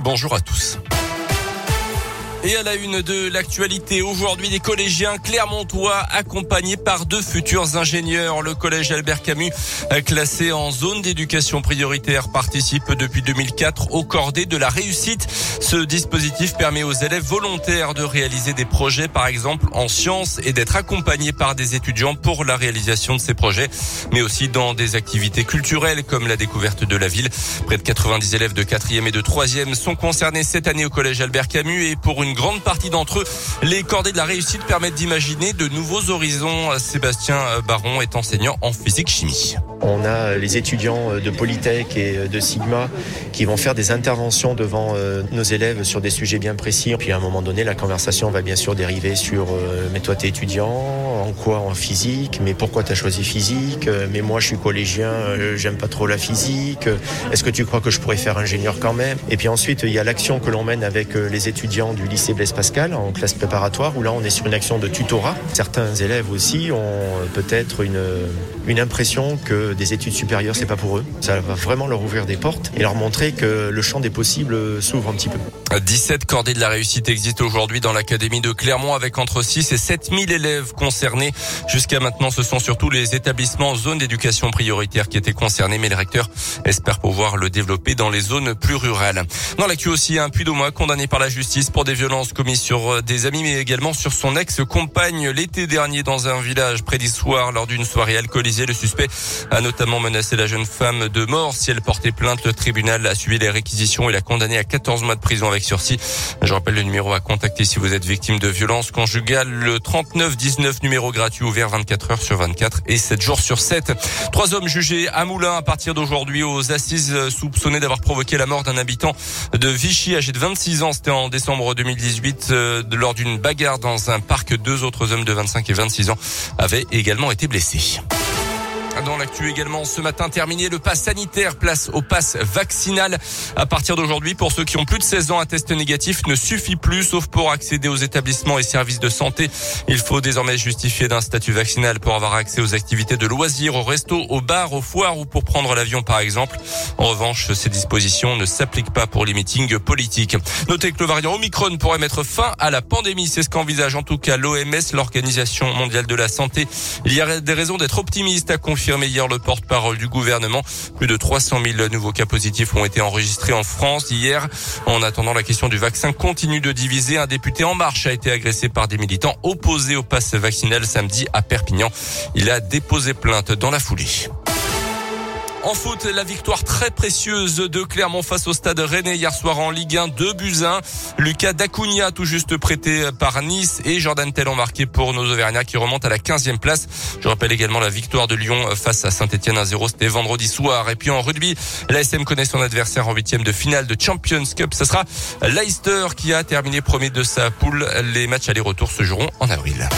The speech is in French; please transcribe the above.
Bonjour à tous. Et à la une de l'actualité, aujourd'hui, des collégiens clermontois accompagnés par deux futurs ingénieurs. Le collège Albert Camus, classé en zone d'éducation prioritaire, participe depuis 2004 au cordé de la réussite. Ce dispositif permet aux élèves volontaires de réaliser des projets, par exemple en sciences, et d'être accompagnés par des étudiants pour la réalisation de ces projets, mais aussi dans des activités culturelles comme la découverte de la ville. Près de 90 élèves de 4e et de 3e sont concernés cette année au collège Albert Camus et pour une grande partie d'entre eux, les cordées de la réussite permettent d'imaginer de nouveaux horizons. Sébastien Baron est enseignant en physique-chimie. On a les étudiants de Polytech et de Sigma qui vont faire des interventions devant euh, nos élèves sur des sujets bien précis. Puis à un moment donné, la conversation va bien sûr dériver sur euh, mais toi t'es étudiant, en quoi en physique, mais pourquoi t'as choisi physique, euh, mais moi je suis collégien, j'aime pas trop la physique, est-ce que tu crois que je pourrais faire ingénieur quand même? Et puis ensuite il y a l'action que l'on mène avec les étudiants du lycée Blaise Pascal en classe préparatoire où là on est sur une action de tutorat. Certains élèves aussi ont peut-être une, une impression que des études supérieures, c'est pas pour eux. Ça va vraiment leur ouvrir des portes et leur montrer que le champ des possibles s'ouvre un petit peu. 17 cordées de la réussite existent aujourd'hui dans l'académie de Clermont avec entre 6 et 7 000 élèves concernés. Jusqu'à maintenant, ce sont surtout les établissements zones d'éducation prioritaire qui étaient concernés, mais les recteurs espèrent pouvoir le développer dans les zones plus rurales. Dans l'actu aussi, un puits mois condamné par la justice pour des violences commises sur des amis, mais également sur son ex-compagne l'été dernier dans un village près d'Issoire lors d'une soirée alcoolisée. Le suspect a notamment menacé la jeune femme de mort. Si elle portait plainte, le tribunal a suivi les réquisitions et l'a condamné à 14 mois de prison avec Je rappelle le numéro à contacter si vous êtes victime de violences conjugales. Le 39 19 numéro gratuit ouvert 24 heures sur 24 et 7 jours sur 7. Trois hommes jugés à Moulins à partir d'aujourd'hui aux assises soupçonnés d'avoir provoqué la mort d'un habitant de Vichy âgé de 26 ans. C'était en décembre 2018 euh, lors d'une bagarre dans un parc. Deux autres hommes de 25 et 26 ans avaient également été blessés. Dans l'actu également, ce matin terminé le pass sanitaire, place au pass vaccinal. À partir d'aujourd'hui, pour ceux qui ont plus de 16 ans, un test négatif ne suffit plus, sauf pour accéder aux établissements et services de santé. Il faut désormais justifier d'un statut vaccinal pour avoir accès aux activités de loisirs, au resto, au bar, aux foires ou pour prendre l'avion par exemple. En revanche, ces dispositions ne s'appliquent pas pour les meetings politiques. Notez que le variant Omicron pourrait mettre fin à la pandémie. C'est ce qu'envisage en tout cas l'OMS, l'Organisation mondiale de la santé. Il y a des raisons d'être optimiste à confier confirmé hier le porte-parole du gouvernement. Plus de 300 000 nouveaux cas positifs ont été enregistrés en France hier. En attendant, la question du vaccin continue de diviser. Un député En Marche a été agressé par des militants opposés au pass vaccinal samedi à Perpignan. Il a déposé plainte dans la foulée. En foot, la victoire très précieuse de Clermont face au stade Rennais hier soir en Ligue 1 de Buzyn. Lucas Dacunia tout juste prêté par Nice et Jordan Tell ont marqué pour nos Auvergnats qui remontent à la 15e place. Je rappelle également la victoire de Lyon face à Saint-Etienne 1-0. C'était vendredi soir. Et puis en rugby, l'ASM connaît son adversaire en huitième de finale de Champions Cup. Ce sera Leicester qui a terminé premier de sa poule. Les matchs aller-retour se joueront en avril.